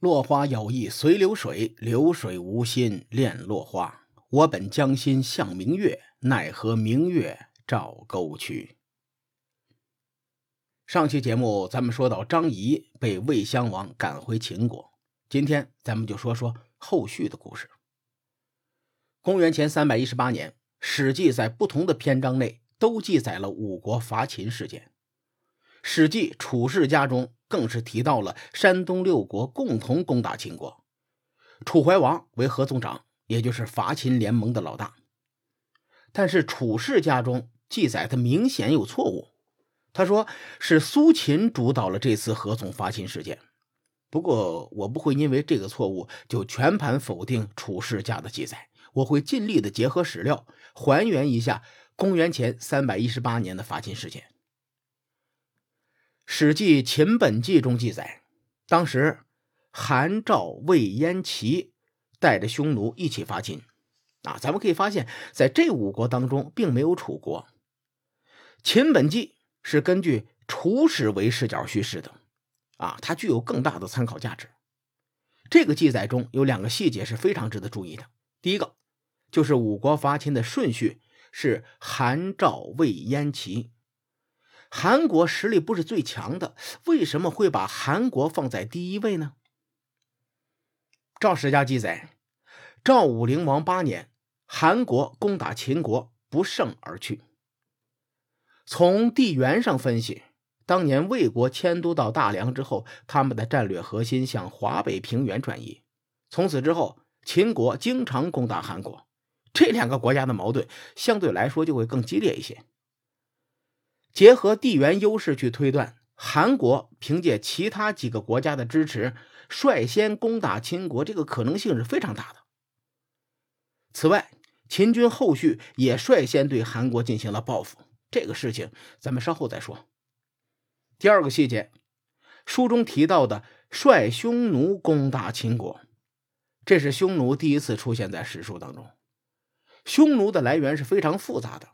落花有意随流水，流水无心恋落花。我本将心向明月，奈何明月照沟渠。上期节目咱们说到张仪被魏襄王赶回秦国，今天咱们就说说后续的故事。公元前三百一十八年，《史记》在不同的篇章内都记载了五国伐秦事件。《史记·楚世家》中。更是提到了山东六国共同攻打秦国，楚怀王为合纵长，也就是伐秦联盟的老大。但是楚世家中记载的明显有错误，他说是苏秦主导了这次合纵伐秦事件。不过我不会因为这个错误就全盘否定楚世家的记载，我会尽力的结合史料还原一下公元前三百一十八年的伐秦事件。《史记·秦本纪》中记载，当时韩、赵、魏、燕、齐带着匈奴一起伐秦。啊，咱们可以发现，在这五国当中，并没有楚国。《秦本纪》是根据楚史为视角叙事的，啊，它具有更大的参考价值。这个记载中有两个细节是非常值得注意的。第一个，就是五国伐秦的顺序是韩、赵、魏、燕、齐。韩国实力不是最强的，为什么会把韩国放在第一位呢？赵史家记载，赵武灵王八年，韩国攻打秦国，不胜而去。从地缘上分析，当年魏国迁都到大梁之后，他们的战略核心向华北平原转移。从此之后，秦国经常攻打韩国，这两个国家的矛盾相对来说就会更激烈一些。结合地缘优势去推断，韩国凭借其他几个国家的支持，率先攻打秦国，这个可能性是非常大的。此外，秦军后续也率先对韩国进行了报复，这个事情咱们稍后再说。第二个细节，书中提到的率匈奴攻打秦国，这是匈奴第一次出现在史书当中。匈奴的来源是非常复杂的，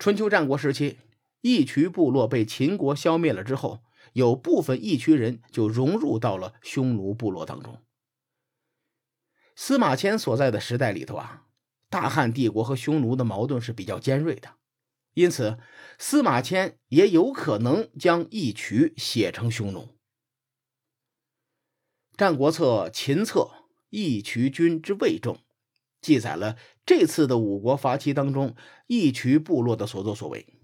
春秋战国时期。义渠部落被秦国消灭了之后，有部分义渠人就融入到了匈奴部落当中。司马迁所在的时代里头啊，大汉帝国和匈奴的矛盾是比较尖锐的，因此司马迁也有可能将义渠写成匈奴。《战国策·秦策·义渠君之魏政》记载了这次的五国伐齐当中义渠部落的所作所为。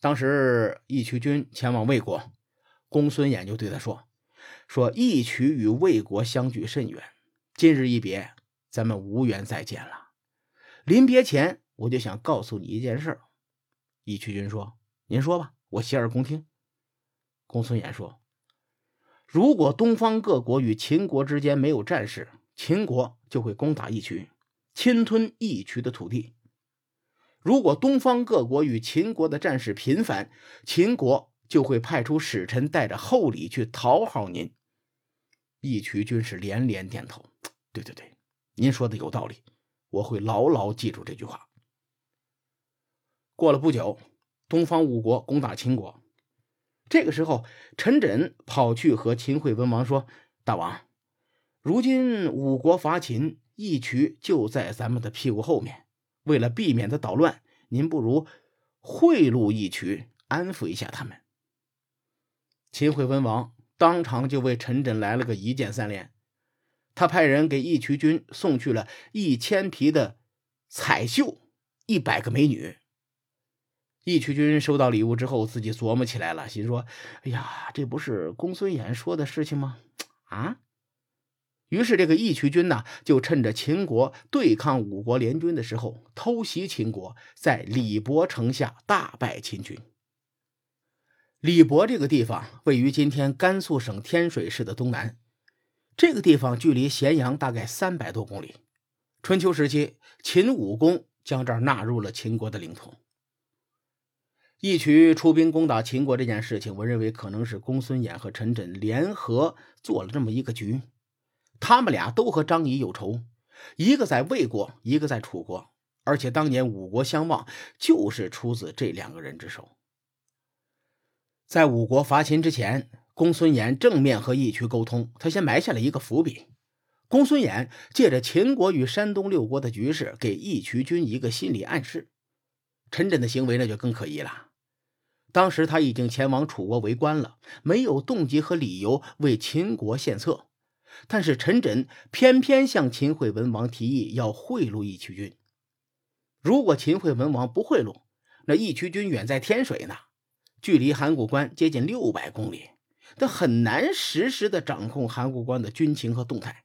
当时义渠君前往魏国，公孙衍就对他说：“说义渠与魏国相距甚远，今日一别，咱们无缘再见了。临别前，我就想告诉你一件事。”义渠君说：“您说吧，我洗耳恭听。”公孙衍说：“如果东方各国与秦国之间没有战事，秦国就会攻打义渠，侵吞义渠的土地。”如果东方各国与秦国的战事频繁，秦国就会派出使臣带着厚礼去讨好您。义渠军士连连点头：“对对对，您说的有道理，我会牢牢记住这句话。”过了不久，东方五国攻打秦国。这个时候，陈轸跑去和秦惠文王说：“大王，如今五国伐秦，义渠就在咱们的屁股后面。”为了避免他捣乱，您不如贿赂义渠，安抚一下他们。秦惠文王当场就为陈轸来了个一箭三连，他派人给义渠君送去了一千匹的彩绣，一百个美女。义渠君收到礼物之后，自己琢磨起来了，心说：“哎呀，这不是公孙衍说的事情吗？啊？”于是，这个义渠君呢，就趁着秦国对抗五国联军的时候，偷袭秦国，在李博城下大败秦军。李博这个地方位于今天甘肃省天水市的东南，这个地方距离咸阳大概三百多公里。春秋时期，秦武公将这儿纳入了秦国的领土。义渠出兵攻打秦国这件事情，我认为可能是公孙衍和陈轸联合做了这么一个局。他们俩都和张仪有仇，一个在魏国，一个在楚国，而且当年五国相望就是出自这两个人之手。在五国伐秦之前，公孙衍正面和义渠沟通，他先埋下了一个伏笔。公孙衍借着秦国与山东六国的局势，给义渠君一个心理暗示。陈轸的行为那就更可疑了。当时他已经前往楚国为官了，没有动机和理由为秦国献策。但是陈轸偏偏向秦惠文王提议要贿赂义渠君。如果秦惠文王不贿赂，那义渠君远在天水呢，距离函谷关接近六百公里，他很难实时的掌控函谷关的军情和动态，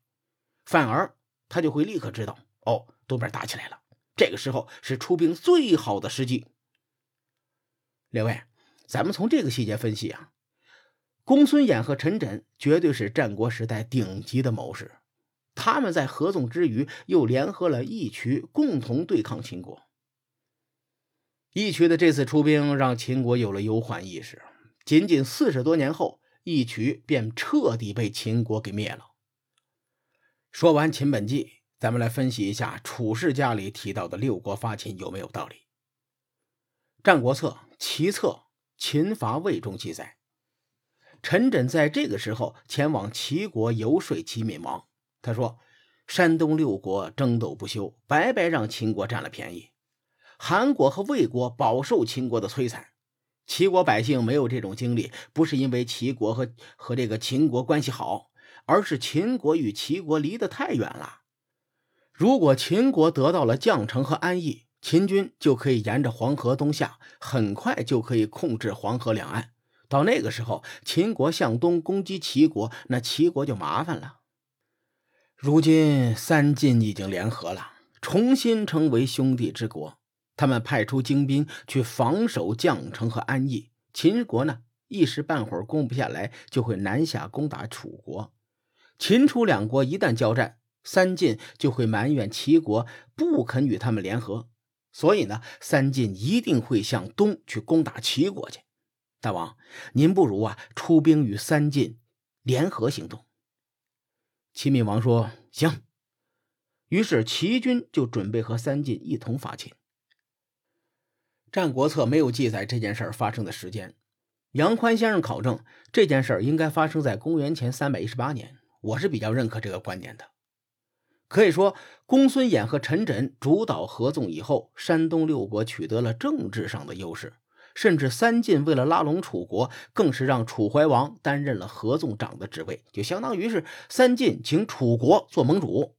反而他就会立刻知道，哦，东边打起来了，这个时候是出兵最好的时机。两位，咱们从这个细节分析啊。公孙衍和陈轸绝对是战国时代顶级的谋士，他们在合纵之余又联合了义渠，共同对抗秦国。义渠的这次出兵让秦国有了忧患意识，仅仅四十多年后，义渠便彻底被秦国给灭了。说完秦本纪，咱们来分析一下《楚世家》里提到的六国伐秦有没有道理。《战国策·齐策·秦伐魏》中记载。陈轸在这个时候前往齐国游说齐闵王，他说：“山东六国争斗不休，白白让秦国占了便宜。韩国和魏国饱受秦国的摧残，齐国百姓没有这种经历，不是因为齐国和和这个秦国关系好，而是秦国与齐国离得太远了。如果秦国得到了绛城和安邑，秦军就可以沿着黄河东下，很快就可以控制黄河两岸。”到那个时候，秦国向东攻击齐国，那齐国就麻烦了。如今三晋已经联合了，重新成为兄弟之国。他们派出精兵去防守绛城和安邑。秦国呢，一时半会儿攻不下来，就会南下攻打楚国。秦楚两国一旦交战，三晋就会埋怨齐国不肯与他们联合，所以呢，三晋一定会向东去攻打齐国去。大王，您不如啊出兵与三晋联合行动。齐闵王说：“行。”于是齐军就准备和三晋一同伐秦。《战国策》没有记载这件事发生的时间。杨宽先生考证，这件事应该发生在公元前三百一十八年。我是比较认可这个观点的。可以说，公孙衍和陈轸主导合纵以后，山东六国取得了政治上的优势。甚至三晋为了拉拢楚国，更是让楚怀王担任了合纵长的职位，就相当于是三晋请楚国做盟主。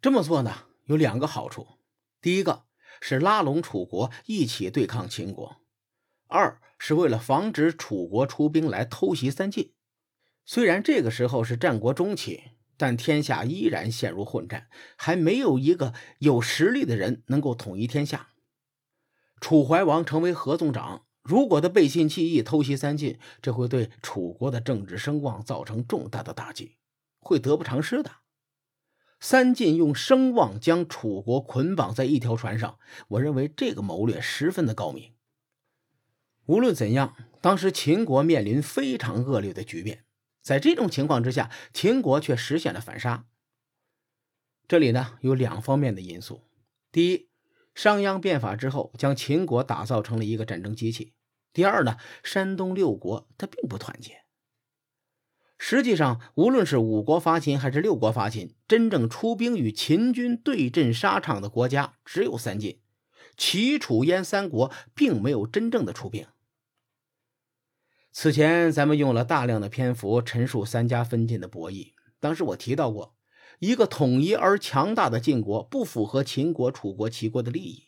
这么做呢，有两个好处：第一个是拉拢楚国一起对抗秦国；二是为了防止楚国出兵来偷袭三晋。虽然这个时候是战国中期，但天下依然陷入混战，还没有一个有实力的人能够统一天下。楚怀王成为合纵长，如果他背信弃义偷袭三晋，这会对楚国的政治声望造成重大的打击，会得不偿失的。三晋用声望将楚国捆绑在一条船上，我认为这个谋略十分的高明。无论怎样，当时秦国面临非常恶劣的局面，在这种情况之下，秦国却实现了反杀。这里呢有两方面的因素，第一。商鞅变法之后，将秦国打造成了一个战争机器。第二呢，山东六国它并不团结。实际上，无论是五国伐秦还是六国伐秦，真正出兵与秦军对阵沙场的国家只有三晋，齐、楚、燕三国并没有真正的出兵。此前咱们用了大量的篇幅陈述三家分晋的博弈，当时我提到过。一个统一而强大的晋国不符合秦国、楚国、齐国的利益。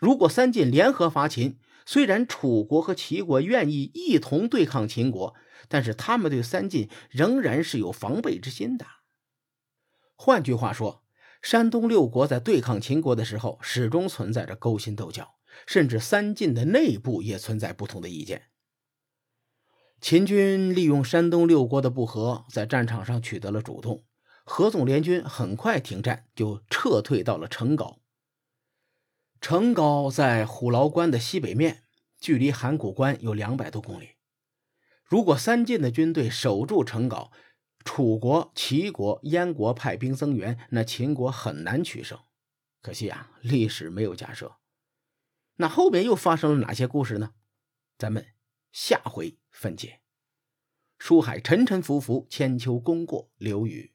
如果三晋联合伐秦，虽然楚国和齐国愿意一同对抗秦国，但是他们对三晋仍然是有防备之心的。换句话说，山东六国在对抗秦国的时候，始终存在着勾心斗角，甚至三晋的内部也存在不同的意见。秦军利用山东六国的不和，在战场上取得了主动。合纵联军很快停战，就撤退到了成皋。成皋在虎牢关的西北面，距离函谷关有两百多公里。如果三晋的军队守住成皋，楚国、齐国、燕国派兵增援，那秦国很难取胜。可惜啊，历史没有假设。那后面又发生了哪些故事呢？咱们下回分解。书海沉沉浮浮，千秋功过留与